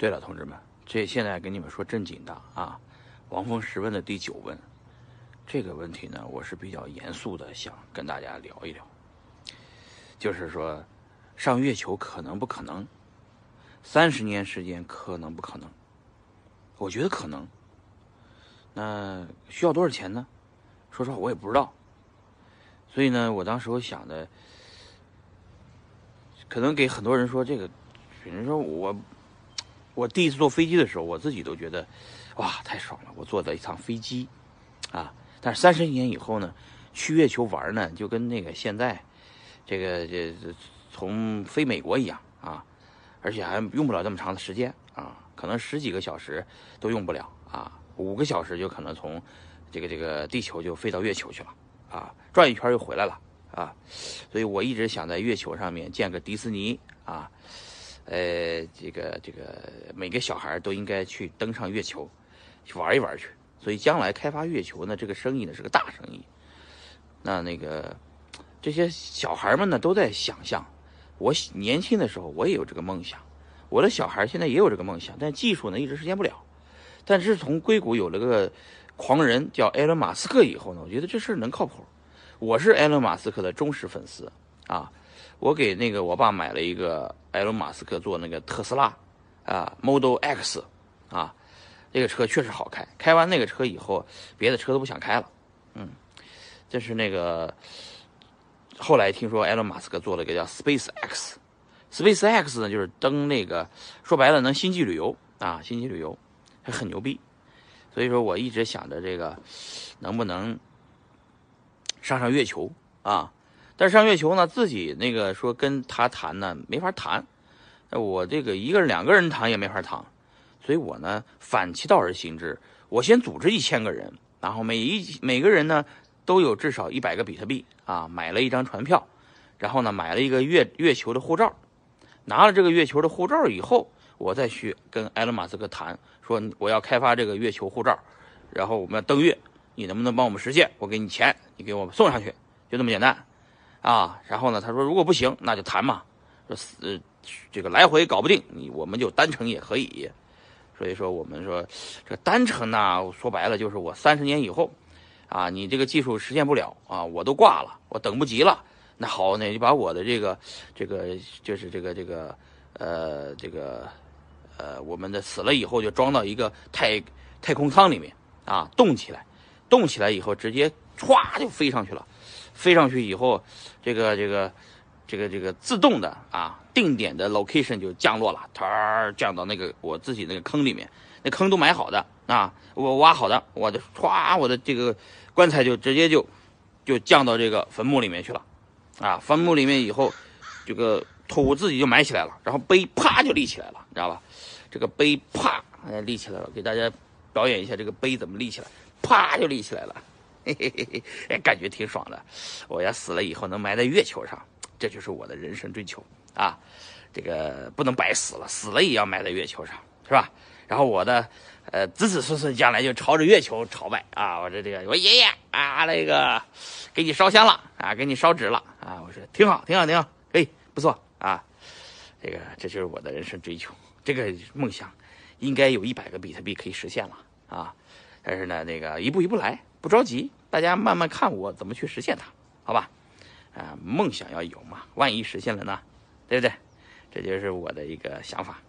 对了，同志们，这现在跟你们说正经的啊，王峰十问的第九问，这个问题呢，我是比较严肃的，想跟大家聊一聊，就是说，上月球可能不可能？三十年时间可能不可能？我觉得可能。那需要多少钱呢？说实话，我也不知道。所以呢，我当时我想的，可能给很多人说这个，比如说我。我第一次坐飞机的时候，我自己都觉得，哇，太爽了！我坐的一趟飞机，啊！但是三十年以后呢，去月球玩呢，就跟那个现在，这个这从飞美国一样啊，而且还用不了这么长的时间啊，可能十几个小时都用不了啊，五个小时就可能从这个这个地球就飞到月球去了啊，转一圈又回来了啊，所以我一直想在月球上面建个迪士尼啊。呃，这个这个每个小孩都应该去登上月球，去玩一玩去。所以将来开发月球呢，这个生意呢是个大生意。那那个这些小孩们呢都在想象，我年轻的时候我也有这个梦想，我的小孩现在也有这个梦想，但技术呢一直实现不了。但是从硅谷有了个狂人叫埃隆·马斯克以后呢，我觉得这事能靠谱。我是埃隆·马斯克的忠实粉丝啊。我给那个我爸买了一个埃隆·马斯克做那个特斯拉，啊，Model X，啊，这个车确实好开。开完那个车以后，别的车都不想开了。嗯，这是那个后来听说埃隆·马斯克做了一个叫 Space X，Space X 呢就是登那个，说白了能星际旅游啊，星际旅游还很牛逼。所以说我一直想着这个能不能上上月球啊。但是上月球呢，自己那个说跟他谈呢，没法谈。我这个一个人、两个人谈也没法谈，所以我呢反其道而行之，我先组织一千个人，然后每一每个人呢都有至少一百个比特币啊，买了一张船票，然后呢买了一个月月球的护照，拿了这个月球的护照以后，我再去跟埃隆·马斯克谈，说我要开发这个月球护照，然后我们要登月，你能不能帮我们实现？我给你钱，你给我们送上去，就这么简单。啊，然后呢？他说如果不行，那就谈嘛。说呃，这个来回搞不定，你我们就单程也可以。所以说我们说这个单程呢，说白了就是我三十年以后，啊，你这个技术实现不了啊，我都挂了，我等不及了。那好，那就把我的这个这个就是这个这个呃这个呃我们的死了以后就装到一个太太空舱里面啊，动起来，动起来以后直接歘就飞上去了。飞上去以后，这个这个这个这个自动的啊定点的 location 就降落了，它降到那个我自己那个坑里面，那坑都埋好的啊，我挖好的，我的歘，我的这个棺材就直接就就降到这个坟墓里面去了，啊，坟墓里面以后，这个土自己就埋起来了，然后碑啪就立起来了，你知道吧？这个碑啪立起来了，给大家表演一下这个碑怎么立起来，啪就立起来了。嘿嘿嘿嘿，哎，感觉挺爽的。我要死了以后能埋在月球上，这就是我的人生追求啊！这个不能白死了，死了也要埋在月球上，是吧？然后我的呃子子孙孙将来就朝着月球朝拜啊！我这这个我爷爷啊，那个给你烧香了啊，给你烧纸了啊！我说挺好，挺好，挺好，哎，不错啊！这个这就是我的人生追求，这个梦想应该有一百个比特币可以实现了啊！但是呢，那个一步一步来。不着急，大家慢慢看我怎么去实现它，好吧？啊，梦想要有嘛，万一实现了呢，对不对？这就是我的一个想法。